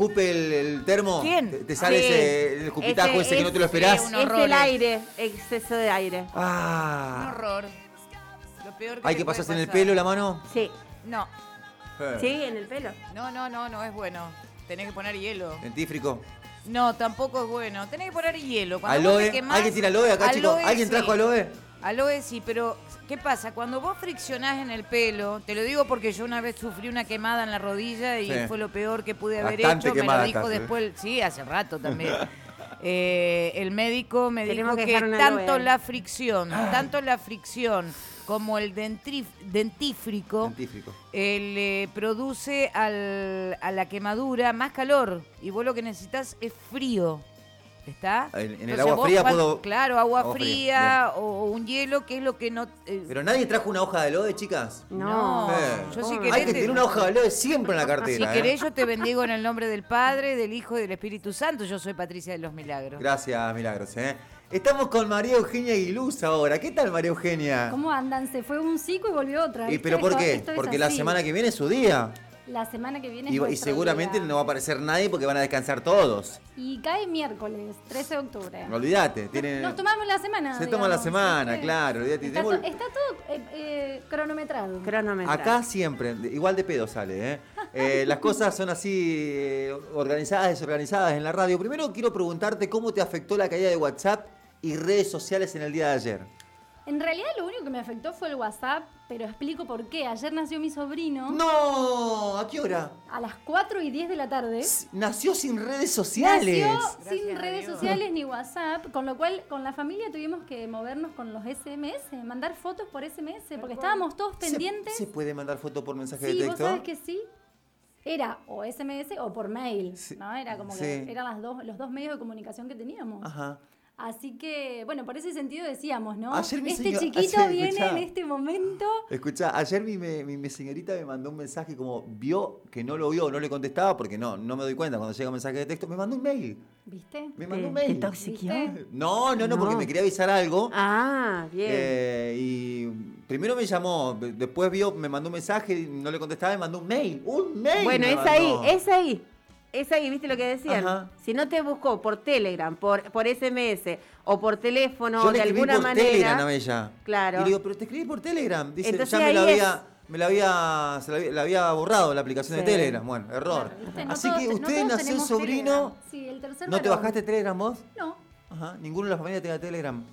escupe el, el termo? ¿Quién? ¿Te, te sale Sí. ese el escupitajo ese, que no te lo es- esperás? Sí, un Es el aire, exceso de aire. Un Ah. horror. Lo peor que ¿Hay que pasarse en el pelo la mano? Sí, No, Eh. sí, en el pelo. no, no, no, no es bueno. Tenés que poner hielo. Dentífrico. No, tampoco es bueno. Tenés que poner hielo. Cuando Aloe. quemás- ¿Alguien tiene aloe acá, chicos? ¿Alguien sí. trajo aloe? Aloe sí, pero ¿qué pasa? Cuando vos friccionás en el pelo, te lo digo porque yo una vez sufrí una quemada en la rodilla y Sí. fue lo peor que pude haber Bastante hecho. Me lo dijo estás, ¿eh? después, sí, hace rato también. Eh, el médico me Tenemos dijo que tanto la fricción, tanto la fricción como el dentrif- dentífrico Dentífrico. eh, le produce al- a la quemadura más calor y vos lo que necesitas es frío. ¿Está? En- en el agua vos fría puedo- Claro, agua, Agua fría, o, o un hielo, que es lo que no... eh, ¿Pero nadie trajo una hoja de aloe, chicas? No. No, Eh. yo si Hay querés Hay que te- tener una hoja de aloe siempre en la si cartera. ¿eh? querés yo te bendigo en el nombre del Padre, del Hijo y del Espíritu Santo. Yo soy Patricia de los Milagros. Gracias, Milagros. ¿eh? Estamos con María Eugenia Aguiluz ahora. ¿Qué tal, María Eugenia? ¿Cómo andan? Se fue un cico y volvió otra. ¿Y pero por qué? Porque la semana que viene es su día. La semana que viene Y, es y seguramente día. no va a aparecer nadie porque van a descansar todos. Y cae miércoles, 13 de octubre. Olvídate. Tienen... Nos tomamos la semana. Se toma la semana, claro, olvídate. Está, Tenemos- to- está todo eh, eh, cronometrado. Cronómetro. Acá siempre, igual de pedo sale, ¿eh? Eh, las cosas son así eh, organizadas, desorganizadas en la radio. Primero quiero preguntarte cómo te afectó la caída de WhatsApp y redes sociales en el día de ayer. En realidad lo único que me afectó fue el WhatsApp, pero explico por qué. Ayer nació mi sobrino ¡No! ¿A qué hora? a las 4 y 10 de la tarde. S- Nació sin redes sociales. Nació Gracias sin redes Dios. sociales ni WhatsApp, con lo cual con la familia tuvimos que movernos con los SMS, mandar fotos por SMS, porque estábamos todos ¿Se- pendientes. ¿Se, puede mandar foto por mensaje Sí, de vos texto? sabes que sí. Era o SMS o por mail, Sí. ¿no? Era como Sí. que eran las dos, los dos medios de comunicación que teníamos. Ajá. Así que, bueno, por ese sentido decíamos, ¿no? Ayer mi este señor- chiquito ayer, viene escuchá. en este momento. Escucha, ayer mi, me- mi, mi señorita me mandó un mensaje como vio que no lo vio, no le contestaba porque no, no me doy cuenta cuando llega un mensaje de texto. Me mandó un mail. ¿Viste? Me mandó un ¿Te, te mail. toxiqueó? ¿Viste? No, no, no, porque me quería avisar algo. Ah, bien. Eh, y primero me llamó, de- después vio, me mandó un mensaje, no le contestaba, me mandó un mail. ¡Un mail! bueno, es ahí, es ahí. Es ahí, ¿viste lo que decían? Ajá. Si no te buscó por Telegram, por, por SMS o por teléfono Yo le de escribí alguna por manera. Telegram a ella. Claro. Y le digo, pero te escribí por Telegram. Dice, Entonces ya me la ahí había, me la había, se la había, la había borrado la aplicación de. Telegram. Bueno, error. No Así todos que te- no usted todos nació sobrino. Telegram. Sí, el tercer ¿No te bajaste Telegram vos? No. Ajá. Ninguno de la familia tenga Telegram.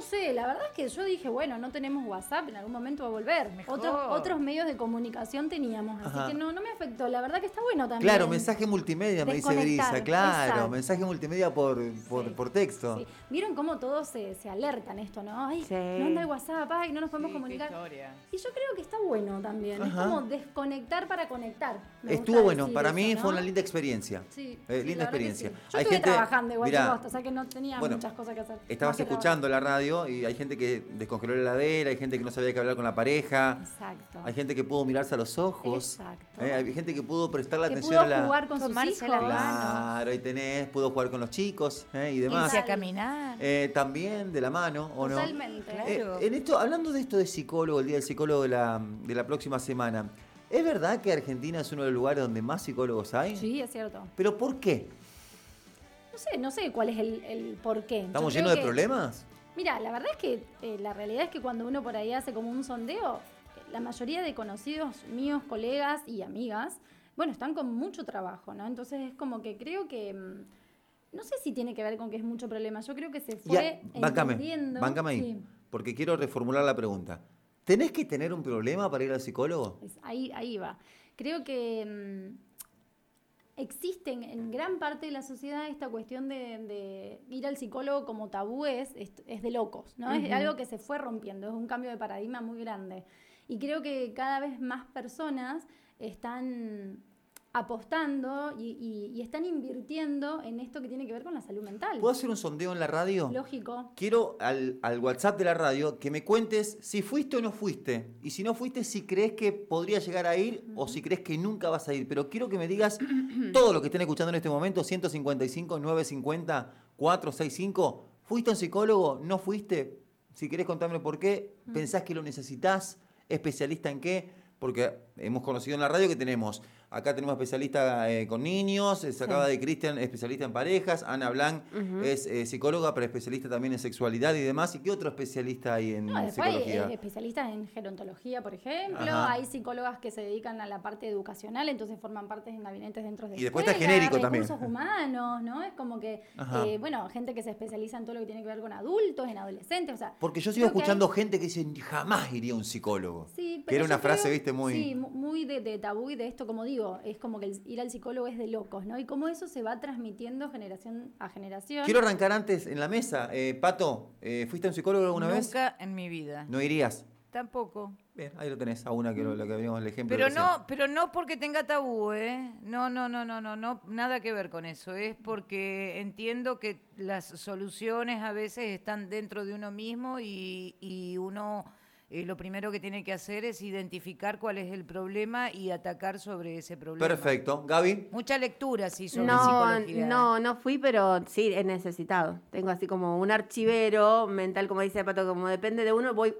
No sé, la verdad es que yo dije, bueno, no tenemos WhatsApp, en algún momento va a volver. Mejor. Otros, otros medios de comunicación teníamos, así Ajá. que no, no me afectó. La verdad que está bueno también. Claro, mensaje multimedia, me dice Brisa. Claro, exacto. mensaje multimedia por, por, Sí, por texto. Sí. ¿Vieron cómo todos se, se alertan esto, no? Ay, Sí. no anda el WhatsApp, ay, no nos podemos comunicar. Y yo creo que está bueno también. Ajá. Es como desconectar para conectar. Me Estuvo bueno, para eso, mí ¿no? fue una linda experiencia. Sí, Eh, sí, linda experiencia. sí. Yo Hay estuve gente- trabajando igual mirá, que vos, o sea que no tenía bueno, muchas cosas que hacer. Estabas escuchando la radio y hay gente que descongeló la heladera, hay gente que no sabía qué hablar con la pareja. Exacto. hay gente que pudo mirarse a los ojos, Exacto. eh, hay gente que pudo prestarle que atención pudo a la... jugar con sus Tomarse hijos. la mano. Claro, ahí tenés, pudo jugar con los chicos eh, y demás. Irse a caminar. Eh, también de la mano, ¿o no? Totalmente. Eh, Claro. en esto, hablando de esto de psicólogo, el día del psicólogo de la, de la próxima semana, ¿es verdad que Argentina es uno de los lugares donde más psicólogos hay? Sí, es cierto. ¿Pero por qué? No sé, no sé cuál es el, el por qué. ¿Estamos llenos de que- problemas? Mira, la verdad es que eh, la realidad es que cuando uno por ahí hace como un sondeo, la mayoría de conocidos míos, colegas y amigas, bueno, están con mucho trabajo, ¿no? Entonces es como que creo que, mm, no sé si tiene que ver con que es mucho problema, yo creo que se fue Ya, báncame, entendiendo. báncame ahí, Sí, porque quiero reformular la pregunta. ¿Tenés que tener un problema para ir al psicólogo? ahí, ahí va. Creo que mm, existen en gran parte de la sociedad esta cuestión de, de ir al psicólogo como tabú es, es, es de locos, ¿no? Es algo que se fue rompiendo, es un cambio de paradigma muy grande. Y creo que cada vez más personas están apostando y, y- y están invirtiendo en esto que tiene que ver con la salud mental. ¿Puedo hacer un sondeo en la radio? Lógico. Quiero al, al WhatsApp de la radio que me cuentes si fuiste o no fuiste. Y si no fuiste, si crees que podría llegar a ir o si crees que nunca vas a ir. Pero quiero que me digas todo lo que estén escuchando en este momento, 155, 950, 465. ¿Fuiste un psicólogo? ¿No fuiste? Si querés contarme por qué, pensás que lo necesitas, especialista en qué, porque hemos conocido en la radio que tenemos Acá tenemos especialista eh, con niños, eh, se acaba de Cristian, especialista en parejas, Ana Blanc es eh, psicóloga, pero especialista también en sexualidad y demás. ¿Y qué otro especialista hay en No, después hay psicología? eh, especialistas en gerontología, por ejemplo. Ajá. Hay psicólogas que se dedican a la parte educacional, entonces forman parte en gabinetes dentro de Y después está escuelas, genérico también. recursos humanos, ¿no? Es como que, eh, bueno, gente que se especializa en todo lo que tiene que ver con adultos, en adolescentes, o sea... Porque yo sigo que hay- escuchando gente que dice, jamás iría a un psicólogo. Sí, que pero era yo una frase, creo- viste, muy... Sí, mu- muy de, de tabú y de esto, como digo, es como que el- ir al psicólogo es de locos, ¿no? Y cómo eso se va transmitiendo generación a generación. Quiero arrancar antes en la mesa. Eh, Pato, eh, ¿fuiste a un psicólogo alguna vez? Nunca en mi vida. No irías. Tampoco. Bien, ahí lo tenés, a una que lo, que vimos el ejemplo. Pero no, pero no porque tenga tabú, ¿eh? No, no, no, no, no, no, nada que ver con eso. Es porque entiendo que las soluciones a veces están dentro de uno mismo y, y uno eh, lo primero que tiene que hacer es identificar cuál es el problema y atacar sobre ese problema. Perfecto. Gaby, Mucha lectura, sí, sobre No, psicología. no, no fui, pero sí he necesitado. Tengo así como un archivero mental, como dice Pato, como depende de uno, voy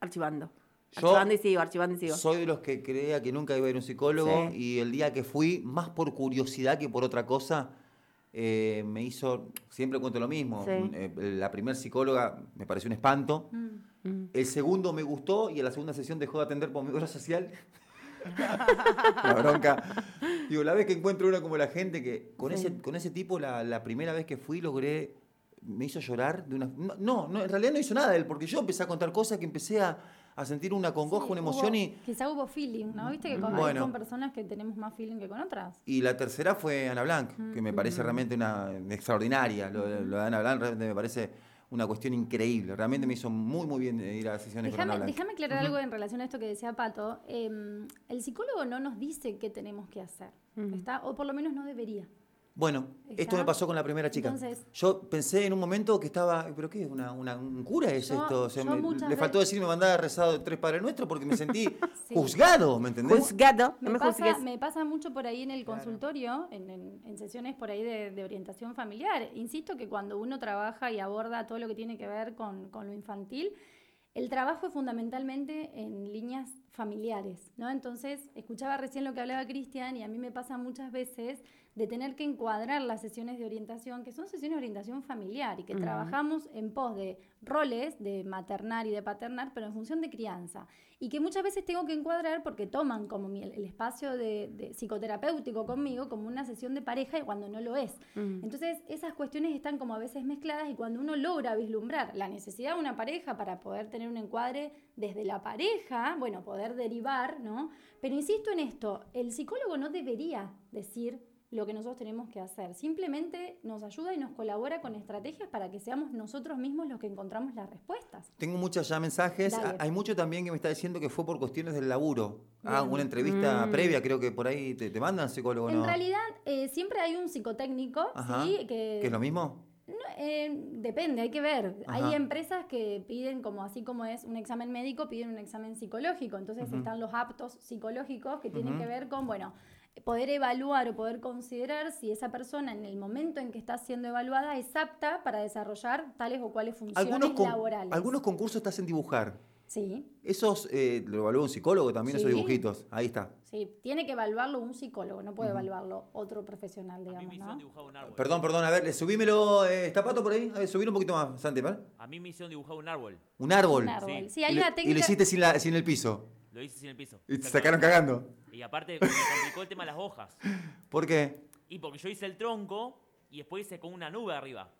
archivando. Yo archivando y sigo, archivando y sigo. soy de los que creía que nunca iba a ir a un psicólogo Sí. y el día que fui, más por curiosidad que por otra cosa, eh, me hizo, siempre cuento lo mismo, Sí. eh, la primer psicóloga me pareció un espanto, Mm. El segundo me gustó y en la segunda sesión dejó de atender por mi obra social. la bronca. Digo, la vez que encuentro una como la gente que con, Sí. ese, con ese tipo la, la primera vez que fui logré, me hizo llorar de una... No, no, en realidad no hizo nada él, porque yo empecé a contar cosas que empecé a, a sentir una congoja, Sí, una emoción hubo- y... Quizá hubo feeling, ¿no? Viste que con, Bueno. con personas que tenemos más feeling que con otras. Y la tercera fue Ana Blanc, que me Mm. parece realmente una extraordinaria. Lo, lo de Ana Blanc realmente me parece una cuestión increíble. Realmente me hizo muy, muy bien eh, ir a sesiones con Ana Déjame, Blanc. déjame aclarar algo en relación a esto que decía Pato. Eh, el psicólogo no nos dice qué tenemos que hacer, ¿está? O por lo menos no debería. Bueno, esto me pasó con la primera chica. Entonces- yo pensé en un momento que estaba, ¿pero qué? ¿Una, una- ¿Un cura es Yo- esto? O sea, yo me- muchas le faltó decir me mandaba rezado tres Padres Nuestros porque me sentí Sí. juzgado, ¿me entendés? Juzgado, no Me me pasa, me pasa mucho por ahí en el consultorio, en, en- en sesiones por ahí de, de orientación familiar. Insisto que cuando uno trabaja y aborda todo lo que tiene que ver con, con lo infantil, el trabajo es fundamentalmente en líneas familiares, ¿no? Entonces, escuchaba recién lo que hablaba Cristian y a mí me pasa muchas veces de tener que encuadrar las sesiones de orientación, que son sesiones de orientación familiar y que trabajamos en pos de roles de maternar y de paternar, pero en función de crianza. Y que muchas veces tengo que encuadrar porque toman como mi- el espacio de, de psicoterapéutico conmigo como una sesión de pareja y cuando no lo es. Entonces, esas cuestiones están como a veces mezcladas y cuando uno logra vislumbrar la necesidad de una pareja para poder tener un encuadre desde la pareja, bueno, poder derivar, ¿no? Pero insisto en esto, el psicólogo no debería decir lo que nosotros tenemos que hacer. Simplemente nos ayuda y nos colabora con estrategias para que seamos nosotros mismos los que encontramos las respuestas. Tengo muchos ya mensajes. Dale. Ah, Hay mucho también que me está diciendo que fue por cuestiones del laburo. Ah, una entrevista previa, creo que por ahí te, te mandan psicólogo, En ¿no? realidad, eh, siempre hay un psicotécnico, Ajá. ¿sí? Que, ¿Que es lo mismo? Eh, depende, hay que ver. Ajá. Hay empresas que piden, como así como es un examen médico, piden un examen psicológico. Entonces están los aptos psicológicos que tienen que ver con, bueno, poder evaluar o poder considerar si esa persona en el momento en que está siendo evaluada es apta para desarrollar tales o cuales funciones Algunos, laborales. algunos concursos te hacen dibujar. Sí, Esos, eh, lo evalúa un psicólogo también, esos dibujitos. Ahí está. sí. Tiene que evaluarlo un psicólogo, no puede evaluarlo otro profesional, A mí digamos, me hicieron ¿no? dibujar un árbol. Perdón, perdón, a ver, subímelo, eh, ¿está Pato por ahí? A ver, subir un poquito más, Santi, ¿vale? A mí me hicieron dibujar un árbol. Un árbol. Un árbol. Sí. Sí, hay y, una lo, y técnica... lo hiciste sin, la, sin el piso. Lo hice sin el piso. Y te sacaron cagando. Y aparte me complicó el tema de las hojas. ¿Por qué? Y porque yo hice el tronco y después hice con una nube arriba.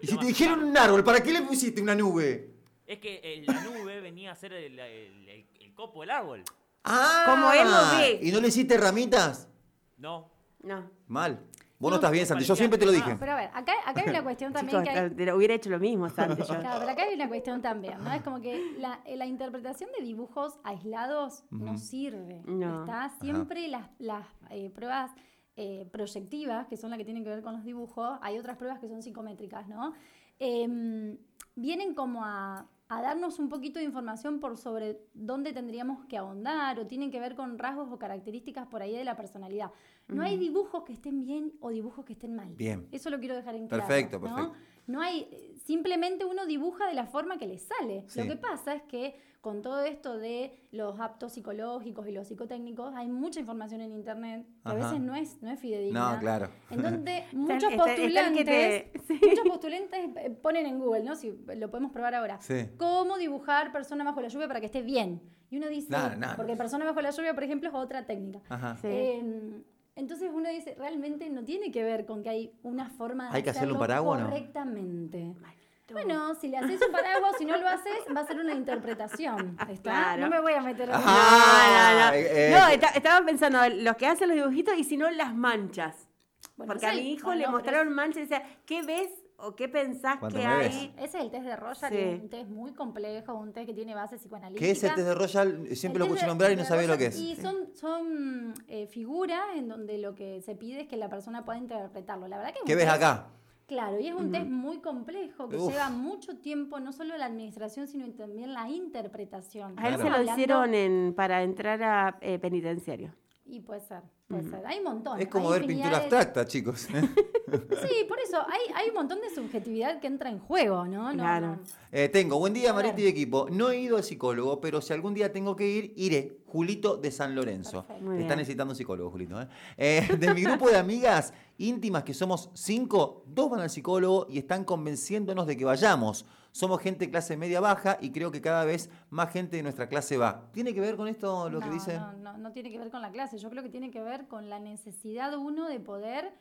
Y si te dijeron un árbol, ¿para qué le pusiste una nube? Es que la nube venía a ser el, el- el- el copo del árbol. ¡Ah! Como él lo ve. ¿Y no le hiciste ramitas? No. No. Mal. Vos no, estás bien, Santi. Yo siempre te lo dije. Pero a ver, acá, acá hay una cuestión también Chicos, que hay... te lo hubiera hecho lo mismo, Santi. yo. Claro, pero acá hay una cuestión también, ¿no? Es como que la, eh, la interpretación de dibujos aislados no sirve. No. Está siempre las, las eh, pruebas eh, proyectivas, que son las que tienen que ver con los dibujos, hay otras pruebas que son psicométricas, ¿no? Em, vienen como a, a darnos un poquito de información por sobre dónde tendríamos que ahondar o tienen que ver con rasgos o características por ahí de la personalidad. No hay dibujos que estén bien o dibujos que estén mal. Bien. Eso lo quiero dejar en claro. Perfecto, ¿no? perfecto. No hay, simplemente uno dibuja de la forma que le sale. Sí. Lo que pasa es que con todo esto de los aptos psicológicos y los psicotécnicos, hay mucha información en internet que a veces no es, no es fidedigna. No, claro. En donde muchos está- está postulantes, te- sí. muchos postulantes eh, ponen en Google, ¿no? Si lo podemos probar ahora. Sí. ¿Cómo dibujar persona bajo la lluvia para que esté bien? Y uno dice, porque persona bajo la lluvia, por ejemplo, es otra técnica. Ajá. Sí. Eh, entonces uno dice, realmente no tiene que ver con que hay una forma de ¿Hay que un hacerlo paraguas o no? Bueno, si le haces un paraguas, si no lo haces, va a ser una interpretación. ¿Está? Claro. No me voy a meter en Ajá. No, no, no. eh, No, eh. esta- estaba pensando, los que hacen los dibujitos y si no, las manchas. Bueno, Porque a mi hijo le mostraron manchas y decía, ¿qué ves o qué pensás que ves. hay? Ese es el test de Roger, Sí. que es un test muy complejo, un test que tiene base psicoanalítica. ¿Qué es el test de Royal? Siempre lo El test escuché nombrar y no sabía lo que es. Y son, son eh, figuras en donde lo que se pide es que la persona pueda interpretarlo. La verdad que ¿Qué ves test- acá? Claro, y es un test muy complejo que Uf. lleva mucho tiempo, no solo la administración, sino también la interpretación. A él se lo hicieron en, para entrar a eh, penitenciario. Y puede ser, puede ser. Hay un montón. Es como hay ver pintura de- abstracta, chicos. Sí, por eso hay, hay un montón de subjetividad que entra en juego, ¿no? No, Claro. no. Eh, tengo, buen día. Marita y equipo. No he ido al psicólogo, pero si algún día tengo que ir, iré. Julito de San Lorenzo. Muy Está necesitando un psicólogo, Julito. ¿eh? Eh, de mi grupo de amigas íntimas, que somos cinco, dos van al psicólogo y están convenciéndonos de que vayamos. Somos gente clase media baja y creo que cada vez más gente de nuestra clase va. ¿Tiene que ver con esto lo que dice? No, no, no tiene que ver con la clase. Yo creo que tiene que ver con la necesidad uno de poder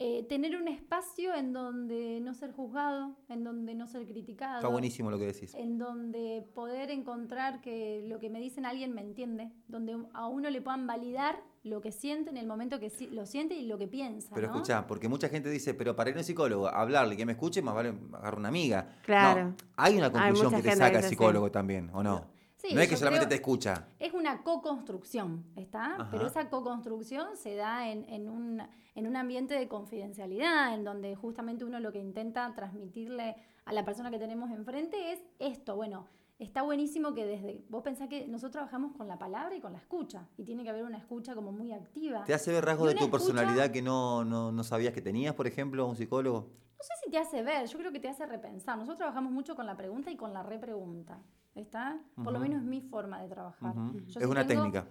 eh, tener un espacio en donde no ser juzgado, en donde no ser criticado. Está buenísimo lo que decís. En donde poder encontrar que lo que me dicen alguien me entiende, donde a uno le puedan validar lo que siente en el momento que lo siente y lo que piensa. Pero ¿no? escuchá, porque mucha gente dice, pero para ir a un psicólogo, hablarle, que me escuche, más vale agarrar una amiga. Claro. No, hay una conclusión que te saca que el psicólogo sí. también, ¿o no? Sí, no es que solamente creo- te escucha. Es una co-construcción, ¿está? Ajá. Pero esa co-construcción se da en, en un, en un ambiente de confidencialidad, en donde justamente uno lo que intenta transmitirle a la persona que tenemos enfrente es esto. Bueno, está buenísimo que desde... Vos pensás que nosotros trabajamos con la palabra y con la escucha, y tiene que haber una escucha como muy activa. ¿Te hace ver rasgos de tu escucha- personalidad que no, no, no sabías que tenías, por ejemplo, un psicólogo? No sé si te hace ver, yo creo que te hace repensar. Nosotros trabajamos mucho con la pregunta y con la repregunta, ¿está? Por lo menos es mi forma de trabajar. Yo Es una tengo- técnica.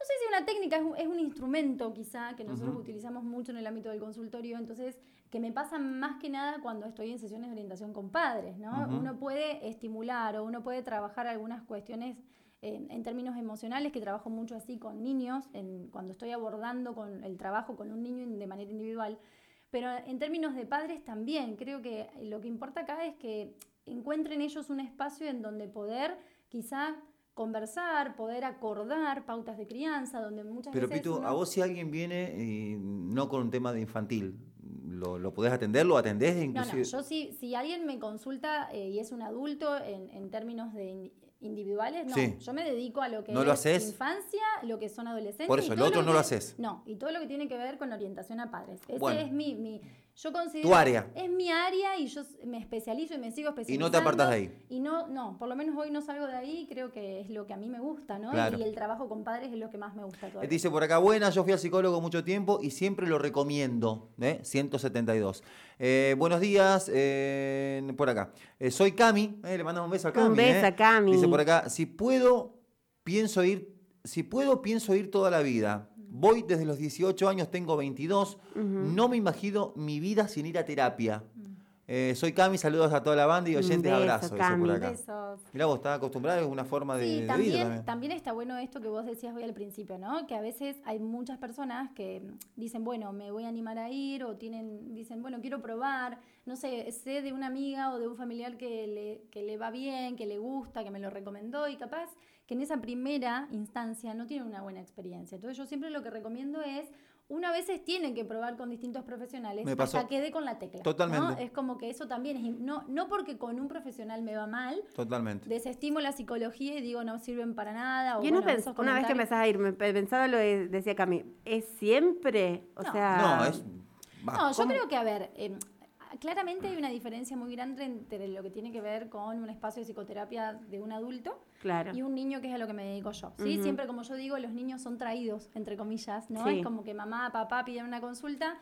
No sé si una técnica es un, es un instrumento quizá que nosotros utilizamos mucho en el ámbito del consultorio, entonces que me pasa más que nada cuando estoy en sesiones de orientación con padres, ¿no? Uno puede estimular o uno puede trabajar algunas cuestiones en, en términos emocionales, que trabajo mucho así con niños, en, cuando estoy abordando con el trabajo con un niño de manera individual, pero en términos de padres también, creo que lo que importa acá es que encuentren ellos un espacio en donde poder quizá conversar, poder acordar pautas de crianza, donde muchas Pero veces Pitu, uno- a vos si alguien viene no con un tema de infantil, ¿lo, lo podés atender? ¿Lo atendés No, inclusive? no, yo si, si alguien me consulta eh, y es un adulto en, en términos de in- individuales, no, Sí. yo me dedico a lo que ¿No lo es haces? infancia, lo que son adolescentes. Por eso, el otro no lo haces. No, y todo lo que tiene que ver con orientación a padres. Ese Bueno. es mi, mi, yo considero... Tu área. Es mi área y yo me especializo y me sigo Y especializando. no te apartás de ahí. Y no, no, por lo menos hoy no salgo de ahí, creo que es lo que a mí me gusta, ¿no? Claro. Y el trabajo con padres es lo que más me gusta Él todavía. dice por acá, buena, yo fui al psicólogo mucho tiempo y siempre lo recomiendo. ¿eh? 172. Eh, buenos días, eh, por acá. Eh, soy Cami, eh, le mandamos un beso a Cami. Un beso eh. a Cami. Dice por acá, si puedo, pienso ir, si puedo, pienso ir toda la vida. Voy desde los 18 años, tengo 22. No me imagino mi vida sin ir a terapia. Eh, soy Cami, saludos a toda la banda y oyentes, abrazos. Mirá, vos estás acostumbrada, es una forma de, Sí, de vida también, también. también está bueno esto que vos decías hoy al principio, ¿no? Que a veces hay muchas personas que mm, dicen, bueno, me voy a animar a ir, o tienen, dicen, bueno, quiero probar, no sé, sé de una amiga o de un familiar que le, que le va bien, que le gusta, que me lo recomendó, y capaz que en esa primera instancia no tiene una buena experiencia. Entonces yo siempre lo que recomiendo es, uno a veces tiene que probar con distintos profesionales Me pasó. hasta que dé con la tecla. ¿no? Totalmente. Es como que eso también es, no, no porque con un profesional me va mal, Totalmente. desestimo la psicología y digo no sirven para nada. O, bueno, esos una vez que empezás a ir, me pe- pensaba lo de, decía Cami, ¿es siempre? O No. sea, No, es... No, yo creo que, a ver, eh, claramente hay una diferencia muy grande entre lo que tiene que ver con un espacio de psicoterapia de un adulto claro. y un niño que es a lo que me dedico yo. ¿sí? Siempre, como yo digo, los niños son traídos, entre comillas, ¿no? Sí. Es como que mamá, papá piden una consulta.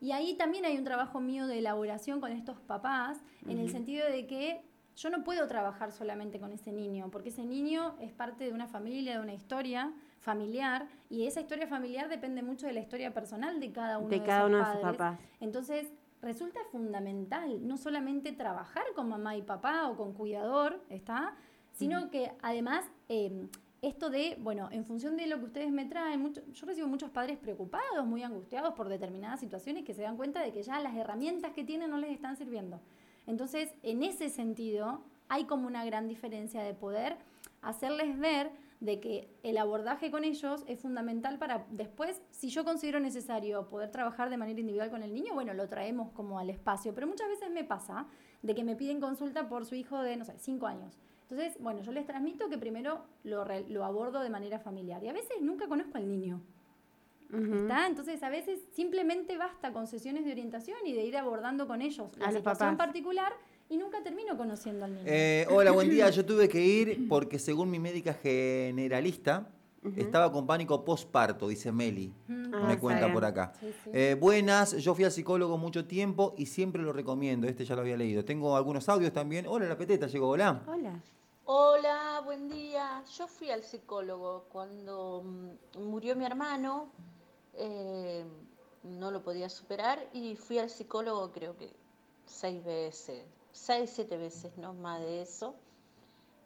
Y ahí también hay un trabajo mío de elaboración con estos papás, en el sentido de que yo no puedo trabajar solamente con ese niño, porque ese niño es parte de una familia, de una historia familiar, y esa historia familiar depende mucho de la historia personal de cada uno de, De cada esos uno de sus papás. Entonces, resulta fundamental no solamente trabajar con mamá y papá o con cuidador, ¿está? Sino que además eh, esto de, bueno, en función de lo que ustedes me traen, mucho- yo recibo muchos padres preocupados, muy angustiados por determinadas situaciones que se dan cuenta de que ya las herramientas que tienen no les están sirviendo. Entonces, en ese sentido, hay como una gran diferencia de poder hacerles ver de que el abordaje con ellos es fundamental para después, si yo considero necesario poder trabajar de manera individual con el niño, bueno, lo traemos como al espacio. Pero muchas veces me pasa de que me piden consulta por su hijo de, no sé, cinco años. Entonces, bueno, yo les transmito que primero lo, abordo de manera familiar. Y a veces nunca conozco al niño. ¿Está? Entonces, a veces simplemente basta con sesiones de orientación y de ir abordando con ellos la A situación particular y nunca termino conociendo al niño. Eh, hola, buen día. Yo tuve que ir porque según mi médica generalista, estaba con pánico postparto, dice Meli. Mm. Ah, me está cuenta por acá. Sí, sí. Eh, buenas, yo fui al psicólogo mucho tiempo y siempre lo recomiendo. Este ya lo había leído. Tengo algunos audios también. Hola, la peteta, llegó. Hola. Hola. Hola, buen día. Yo fui al psicólogo cuando mm, murió mi hermano, eh, no lo podía superar y fui al psicólogo creo que seis veces, seis, siete veces, no más de eso.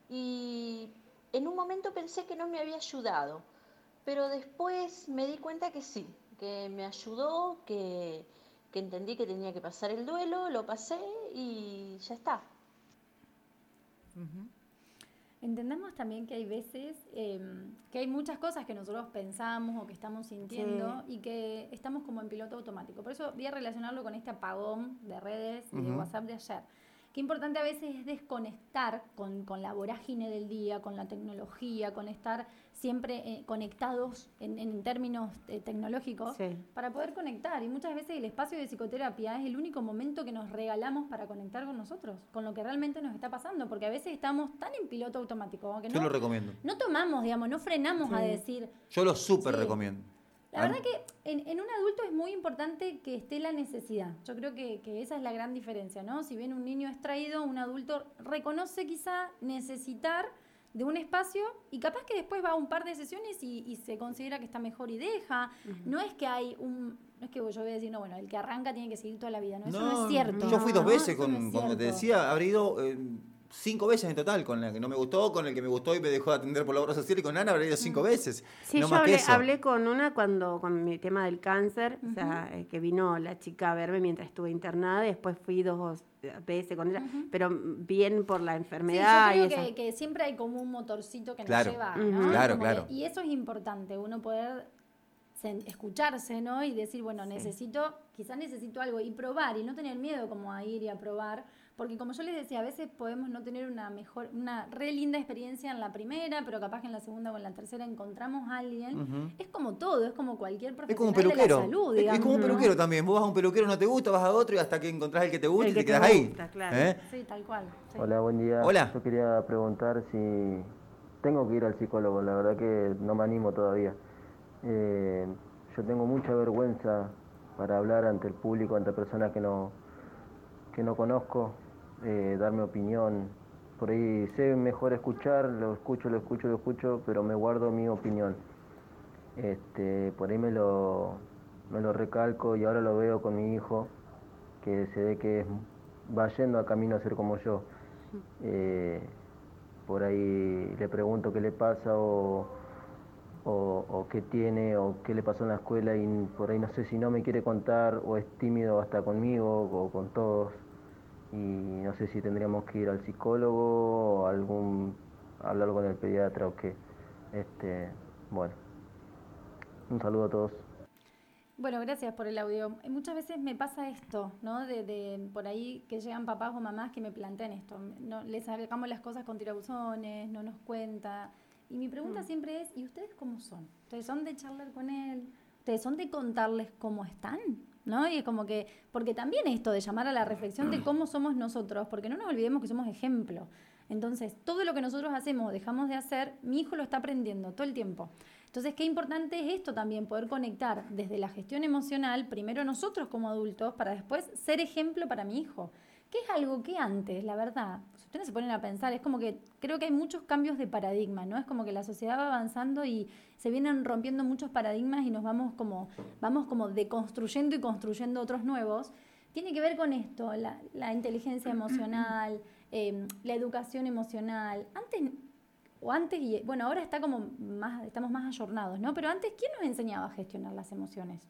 Y en un momento pensé que no me había ayudado, pero después me di cuenta que sí, que me ayudó, que, que entendí que tenía que pasar el duelo, lo pasé y ya está. Entendamos también que hay veces eh, que hay muchas cosas que nosotros pensamos o que estamos sintiendo y que estamos como en piloto automático. Por eso voy a relacionarlo con este apagón de redes y de. WhatsApp de ayer. Qué importante a veces es desconectar con, con la vorágine del día, con la tecnología, con estar siempre eh, conectados en, en términos eh, tecnológicos Sí. para poder conectar. Y muchas veces el espacio de psicoterapia es el único momento que nos regalamos para conectar con nosotros, con lo que realmente nos está pasando, porque a veces estamos tan en piloto automático que Yo no, lo recomiendo. no tomamos, digamos, no frenamos a decir. Yo lo súper Sí. recomiendo. La verdad que en, en un adulto es muy importante que esté la necesidad. Yo creo que, que esa es la gran diferencia, ¿no? Si bien un niño es traído, un adulto reconoce quizá necesitar de un espacio y capaz que después va a un par de sesiones y, y se considera que está mejor y deja. No es que hay un... No es que yo voy a decir, no, bueno, el que arranca tiene que seguir toda la vida, ¿no? Eso no, es cierto. Yo fui dos veces, con, no como te decía, habré ido eh, cinco veces en total, con la que no me gustó, con el que me gustó y me dejó de atender por la obra social y con Ana habré ido cinco veces. Sí, no yo más hablé, que eso. hablé con una cuando con mi tema del cáncer, o sea, eh, que vino la chica a verme mientras estuve internada, y después fui dos veces con ella, pero bien por la Sí, enfermedad yo creo que, que siempre hay como un motorcito que Claro. nos lleva, Ujú. ¿no? Claro, Como que- claro. y eso es importante, uno poder escucharse, ¿no? Y decir, bueno, necesito, quizás necesito algo y probar y no tener miedo como a ir y a probar, porque como yo les decía, a veces podemos no tener una mejor, una re linda experiencia en la primera, pero capaz que en la segunda o en la tercera encontramos a alguien. Es como todo, es como cualquier Es profesional como un de la salud, Es- es, digamos, como un ¿no? peluquero también. Vos vas a un peluquero, no te gusta, vas a otro y hasta que encontrás el que te gusta El y que te te quedas ahí. gusta, claro. ¿Eh? Sí, tal cual. sí. Hola, buen día. Hola. Yo quería preguntar si tengo que ir al psicólogo, la verdad que no me animo todavía. Eh, yo tengo mucha vergüenza para hablar ante el público, ante personas que no, que no conozco, eh, dar mi opinión. Por ahí sé mejor escuchar, lo escucho, lo escucho, lo escucho, pero me guardo mi opinión. Este, por ahí me lo, me lo recalco y ahora lo veo con mi hijo, que se ve que es- va yendo a camino a ser como yo. Eh, por ahí le pregunto qué le pasa o, o, o qué tiene o qué le pasó en la escuela y por ahí no sé si no me quiere contar o es tímido hasta conmigo o con todos y no sé si tendríamos que ir al psicólogo o algún hablar con el pediatra o qué. Este, bueno, un saludo a todos. Bueno, gracias por el audio. Muchas veces me pasa esto, ¿no? De, de por ahí que llegan papás o mamás que me plantean esto. No, les sacamos las cosas con tirabuzones, no nos cuenta. Y mi pregunta siempre es, ¿y ustedes cómo son? ¿Ustedes son de charlar con él? ¿Ustedes son de contarles cómo están? ¿No? Y es como que, porque también esto de llamar a la reflexión de cómo somos nosotros, porque no nos olvidemos que somos ejemplo. Entonces, todo lo que nosotros hacemos o dejamos de hacer, mi hijo lo está aprendiendo todo el tiempo. Entonces, qué importante es esto también, poder conectar desde la gestión emocional, primero nosotros como adultos, para después ser ejemplo para mi hijo. que es algo que antes, la verdad, ustedes se ponen a pensar, es como que creo que hay muchos cambios de paradigma, ¿no? Es como que la sociedad va avanzando y se vienen rompiendo muchos paradigmas y nos vamos como, vamos como deconstruyendo y construyendo otros nuevos. Tiene que ver con esto, la, la inteligencia emocional, eh, la educación emocional. Antes o antes, y bueno, ahora está como más, estamos más ayornados, ¿no? Pero antes, ¿quién nos enseñaba a gestionar las emociones?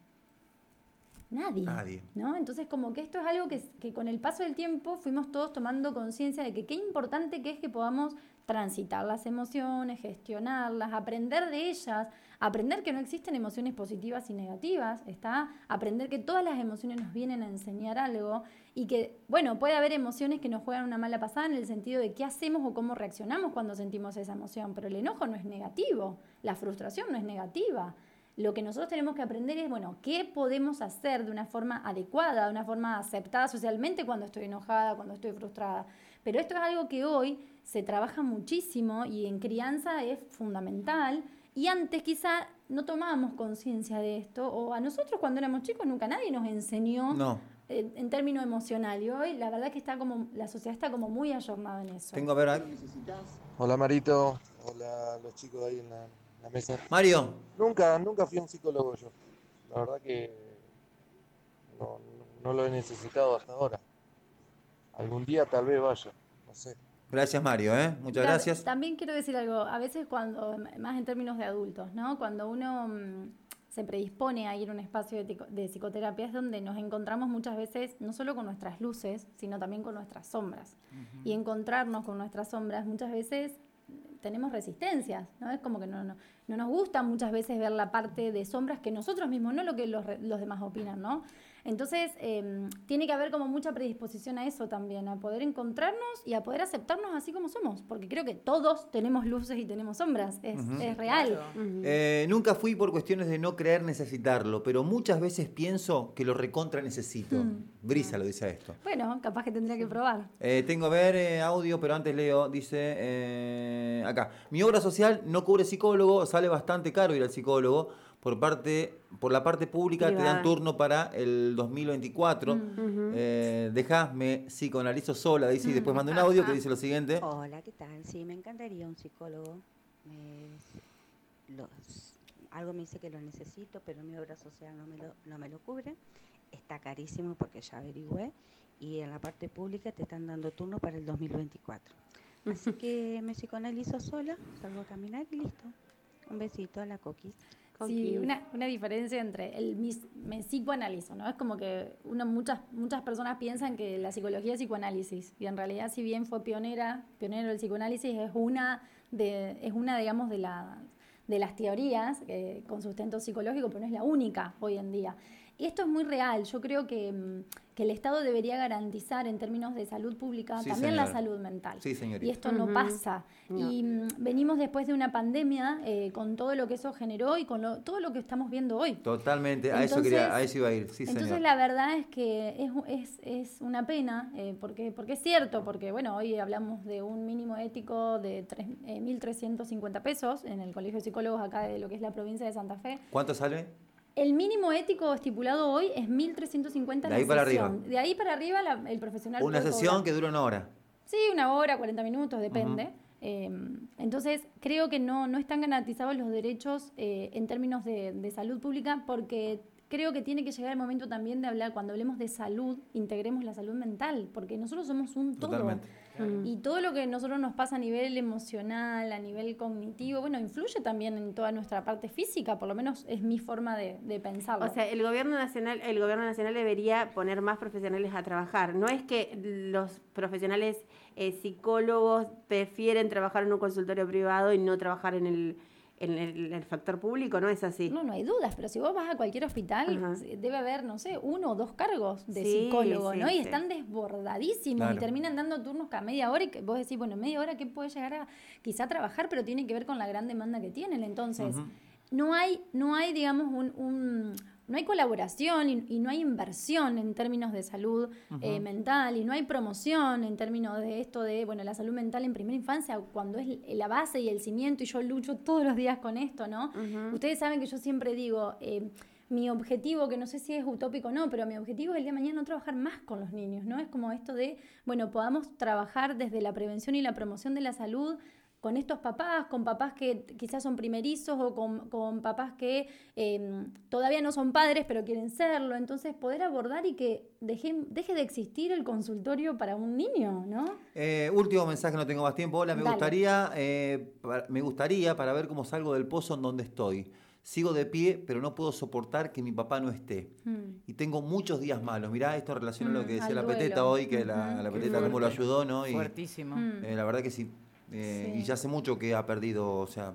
Nadie. Nadie. ¿no? Entonces, como que esto es algo que, que con el paso del tiempo fuimos todos tomando conciencia de que qué importante que es que podamos transitar las emociones, gestionarlas, aprender de ellas, aprender que no existen emociones positivas y negativas, está aprender que todas las emociones nos vienen a enseñar algo y que, bueno, puede haber emociones que nos juegan una mala pasada en el sentido de qué hacemos o cómo reaccionamos cuando sentimos esa emoción, pero el enojo no es negativo, la frustración no es negativa. Lo que nosotros tenemos que aprender es, bueno, ¿qué podemos hacer de una forma adecuada, de una forma aceptada socialmente cuando estoy enojada, cuando estoy frustrada? Pero esto es algo que hoy se trabaja muchísimo y en crianza es fundamental. Y antes quizá no tomábamos conciencia de esto, o a nosotros cuando éramos chicos nunca nadie nos enseñó No. en, en términos emocional. Y hoy la verdad que está como, la sociedad está como muy ayornada en eso. Tengo a ver. a- Hola Marito, hola los chicos ahí en la, la mesa. Mario, Nunca, nunca fui a un psicólogo yo. La verdad que no, lo he necesitado hasta ahora. Algún día tal vez vaya, no sé. gracias Mario, ¿eh? Muchas Claro, gracias. También quiero decir algo, a veces cuando, más en términos de adultos, ¿no? Cuando uno mm, se predispone a ir a un espacio de, tico- de psicoterapia es donde nos encontramos muchas veces no solo con nuestras luces, sino también con nuestras sombras. Y encontrarnos con nuestras sombras muchas veces tenemos resistencias, ¿no? Es como que no, no, no nos gusta muchas veces ver la parte de sombras que nosotros mismos, no lo que los, los demás opinan, ¿no? Entonces, eh, tiene que haber como mucha predisposición a eso también, a poder encontrarnos y a poder aceptarnos así como somos, porque creo que todos tenemos luces y tenemos sombras, es, es real. Eh, nunca fui por cuestiones de no creer necesitarlo, pero muchas veces pienso que lo recontra necesito. Mm. Brisa lo dice a esto. Bueno, capaz que tendría que probar. Eh, tengo a ver eh, audio, pero antes leo, dice eh, acá, mi obra social no cubre psicólogo, sale bastante caro ir al psicólogo. Por parte, por la parte pública te dan turno para el 2024. Eh, dejadme psicoanalizo sola, dice, y después manda un audio que dice lo siguiente. Hola, ¿qué tal? Sí, me encantaría un psicólogo. Me- los- algo me dice que lo necesito, pero mi obra social no me, lo, no me lo cubre. Está carísimo porque ya averigüé. Y en la parte pública te están dando turno para el 2024. Así que me psicoanalizo sola, salgo a caminar y listo. Un besito a la coquis. Sí, una, una diferencia entre el mis- me psicoanalizo, ¿no? Es como que uno, muchas, muchas personas piensan que la psicología es psicoanálisis y en realidad si bien fue pionera, pionero del psicoanálisis es una de, es una digamos de la de las teorías eh, con sustento psicológico, pero no es la única hoy en día. Y esto es muy real. Yo creo que, mm, que el Estado debería garantizar en términos de salud pública Sí, también la salud mental. Sí, señorita. Y esto no pasa. No. Y mm, venimos después de una pandemia eh, con todo lo que eso generó y con lo- todo lo que estamos viendo hoy. Totalmente, a eso quería, a eso iba a ir, sí, entonces señor. la verdad es que es, es, es una pena, eh, porque, porque es cierto, porque bueno, hoy hablamos de un mínimo ético de tres- eh, 1.350 pesos en el Colegio de Psicólogos acá de lo que es la provincia de Santa Fe. ¿Cuánto sale? El mínimo ético estipulado hoy es 1.350 De ahí para sesión. arriba. De ahí para arriba la- el profesional Una puede sesión cobrar. que dura una hora. Sí, una hora, 40 minutos, depende. Eh, entonces, creo que no, no están garantizados los derechos eh, en términos de, de salud pública porque creo que tiene que llegar el momento también de hablar, cuando hablemos de salud, integremos la salud mental, porque nosotros somos un todo. Totalmente. Y todo lo que a nosotros nos pasa a nivel emocional, a nivel cognitivo, bueno, influye también en toda nuestra parte física, por lo menos es mi forma de, de pensarlo. O sea, el gobierno nacional, el gobierno nacional debería poner más profesionales a trabajar. No es que los profesionales eh, psicólogos prefieren trabajar en un consultorio privado y no trabajar en el, en el, el factor público, no es así. No, no hay dudas, pero si vos vas a cualquier hospital, Ajá. debe haber, no sé, uno o dos cargos de Sí, psicólogo, sí, ¿no? Y sí. están desbordadísimos Claro. y terminan dando turnos cada media hora y que vos decís, bueno, media hora, ¿qué puede llegar a quizá trabajar? Pero tiene que ver con la gran demanda que tienen. Entonces, no hay, no hay, digamos, un, un- no hay colaboración y, y no hay inversión en términos de salud eh, mental y no hay promoción en términos de esto de, bueno, la salud mental en primera infancia, cuando es la base y el cimiento, y yo lucho todos los días con esto, ¿no? Ustedes saben que yo siempre digo, eh, mi objetivo, que no sé si es utópico o no, pero mi objetivo es el día de mañana no trabajar más con los niños, ¿no? Es como esto de, bueno, podamos trabajar desde la prevención y la promoción de la salud con estos papás, con papás que quizás son primerizos o con, con papás que eh, todavía no son padres pero quieren serlo. Entonces, poder abordar y que deje, deje de existir el consultorio para un niño, ¿no? Eh, último mensaje, no tengo más tiempo. Hola, me Dale. gustaría, eh, pa- me gustaría para ver cómo salgo del pozo en donde estoy. Sigo de pie, pero no puedo soportar que mi papá no esté. Mm. Y tengo muchos días malos. Mirá, esto relaciona a lo Mm, que decía la duelo. peteta hoy, que la, peteta cómo lo ayudó, ¿no? Y, Fuertísimo. Mm. eh, la verdad que sí. Eh, Sí. Y ya hace mucho que ha perdido, o sea,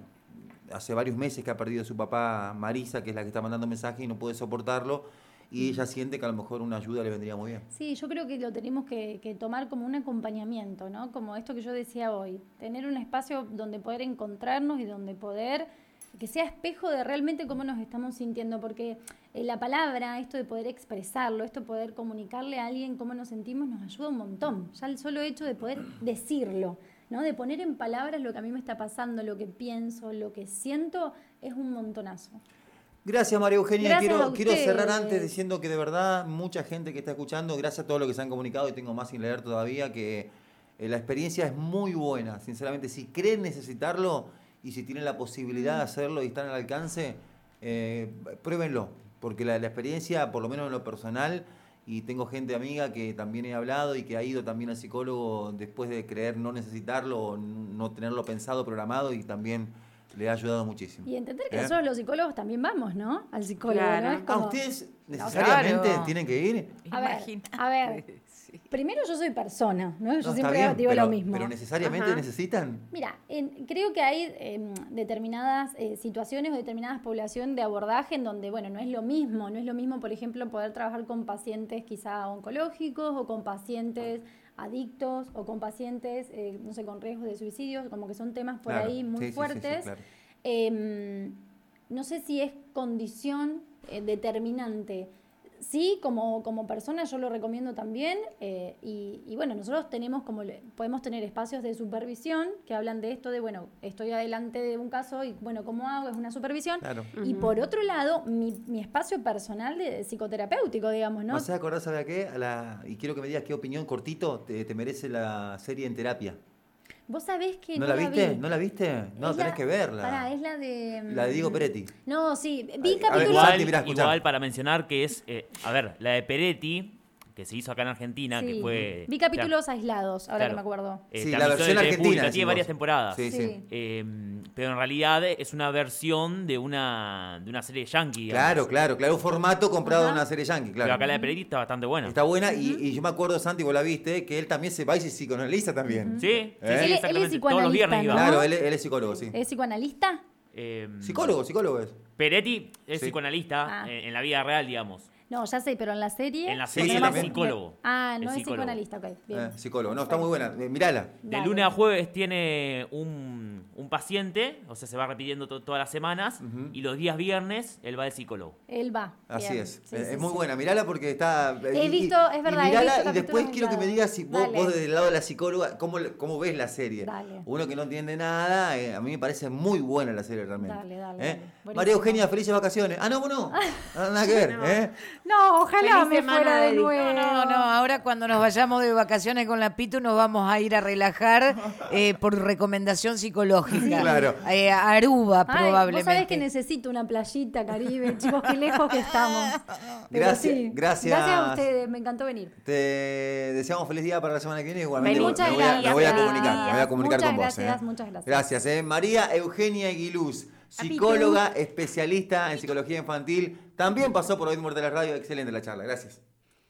hace varios meses que ha perdido a su papá Marisa, que es la que está mandando mensaje y no puede soportarlo. Y ella siente que a lo mejor una ayuda le vendría muy bien. Sí, yo creo que lo tenemos que, que tomar como un acompañamiento, ¿no? Como esto que yo decía hoy, tener un espacio donde poder encontrarnos y donde poder que sea espejo de realmente cómo nos estamos sintiendo, porque eh, la palabra, esto de poder expresarlo, esto de poder comunicarle a alguien cómo nos sentimos, nos ayuda un montón. Ya el solo hecho de poder decirlo, ¿no? De poner en palabras lo que a mí me está pasando, lo que pienso, lo que siento, es un montonazo. Gracias, María Eugenia. Gracias quiero, quiero cerrar antes diciendo que de verdad mucha gente que está escuchando, gracias a todos los que se han comunicado y tengo más sin leer todavía, que eh, la experiencia es muy buena. Sinceramente, si creen necesitarlo y si tienen la posibilidad de hacerlo y están al alcance, eh, pruébenlo. Porque la, la experiencia, por lo menos en lo personal, y tengo gente amiga que también he hablado y que ha ido también al psicólogo después de creer no necesitarlo o no tenerlo pensado, programado y también le ha ayudado muchísimo. Y entender que ¿Eh? nosotros los psicólogos también vamos, ¿no? Al psicólogo, Claro. ¿no? Es ¿A como- ustedes necesariamente Claro. tienen que ir? A ver, a ver. Primero yo soy persona, ¿no? Yo No, siempre bien, digo pero, lo mismo. pero necesariamente Ajá. necesitan. Mira, en- creo que hay em, determinadas eh, situaciones o determinadas población de abordaje en donde, bueno, no es lo mismo, no es lo mismo, por ejemplo, poder trabajar con pacientes quizá oncológicos o con pacientes adictos o con pacientes, eh, no sé, con riesgos de suicidio, como que son temas por Claro. ahí muy Sí, sí, sí, sí, fuertes. claro. Em, no sé si es condición eh, determinante. Sí, como, como persona yo lo recomiendo también. eh, y, y bueno, nosotros tenemos como le- podemos tener espacios de supervisión que hablan de esto de, bueno, estoy adelante de un caso y bueno, ¿cómo hago? Es una supervisión. Claro. Y por otro lado, mi, mi espacio personal de psicoterapéutico, digamos, ¿no? ¿No se acordás, sabe a qué? A la- y quiero que me digas qué opinión cortito te, te merece la serie en terapia. Vos sabés que ¿No, no, la viste? vi. ¿No la viste? No, Es tenés la- que verla. Pará, es la de... La de Diego mm, Peretti. No, sí, vi capítulos... Igual, igual para mencionar que es, eh, a ver, la de Peretti, que se hizo acá en Argentina, Sí. que fue... Vi capítulos aislados, ahora Claro. que me acuerdo. eh, Sí, la versión argentina, Tiene varias temporadas. Sí, sí. Eh, pero en realidad es una versión de una, de una serie yankee. digamos. Claro, claro, claro. Un formato comprado Ajá. de una serie yankee, Pero claro. acá la de Peretti está bastante buena. Está buena y, y yo me acuerdo, Santi, vos la viste, que él también se va y se psicoanaliza también. Sí, sí, ¿Eh? sí, Él- él es exactamente. Todos los viernes psicoanalista, iba. ¿no? Claro, él, él es psicólogo, sí. ¿Es psicoanalista? Eh, Psicólogo, psicólogo es. Peretti es Sí. psicoanalista Ah. en, en la vida real, digamos. No, ya sé, pero en la serie. En la serie sí, es también. psicólogo. Ah, no Es es, psicólogo. psicoanalista, ok. Bien. Eh, psicólogo. No, está muy buena. Eh, mirala. De lunes a jueves tiene un, un paciente, o sea, se va repitiendo to- todas las semanas, y los días viernes él va al psicólogo. Él va. Así bien. es. Sí, Eh, sí, es muy buena. Mirala porque está. He y- visto, y- es y verdad, he mirala visto y después quiero que me digas si vos, vos desde el lado de la psicóloga, ¿cómo, cómo ves la serie? Dale. Uno que no entiende nada, eh, a mí me parece muy buena la serie realmente. Dale, dale, ¿Eh? María Eugenia, felices vacaciones. Ah, no, vos no. Ah, nada que ver. ¿eh? No, ojalá Feliz me fuera de de nuevo. No, no, ahora cuando nos vayamos de vacaciones con la Pitu nos vamos a ir a relajar eh, por recomendación psicológica. Claro. Eh, a Aruba Ay, probablemente. vos sabés que necesito una playita, Caribe, chicos, qué lejos que estamos. Pero Gracias, sí, gracias. Gracias a ustedes, me encantó venir. Te deseamos feliz día para la semana que viene. Igualmente Feliz me, voy a, me voy a comunicar, me voy a comunicar Muchas con vos. gracias, ¿eh? muchas gracias. Gracias, ¿eh? María Eugenia Aguiluz, psicóloga, especialista en psicología infantil. También pasó por Oíd Mortales Radio. Excelente la charla. Gracias.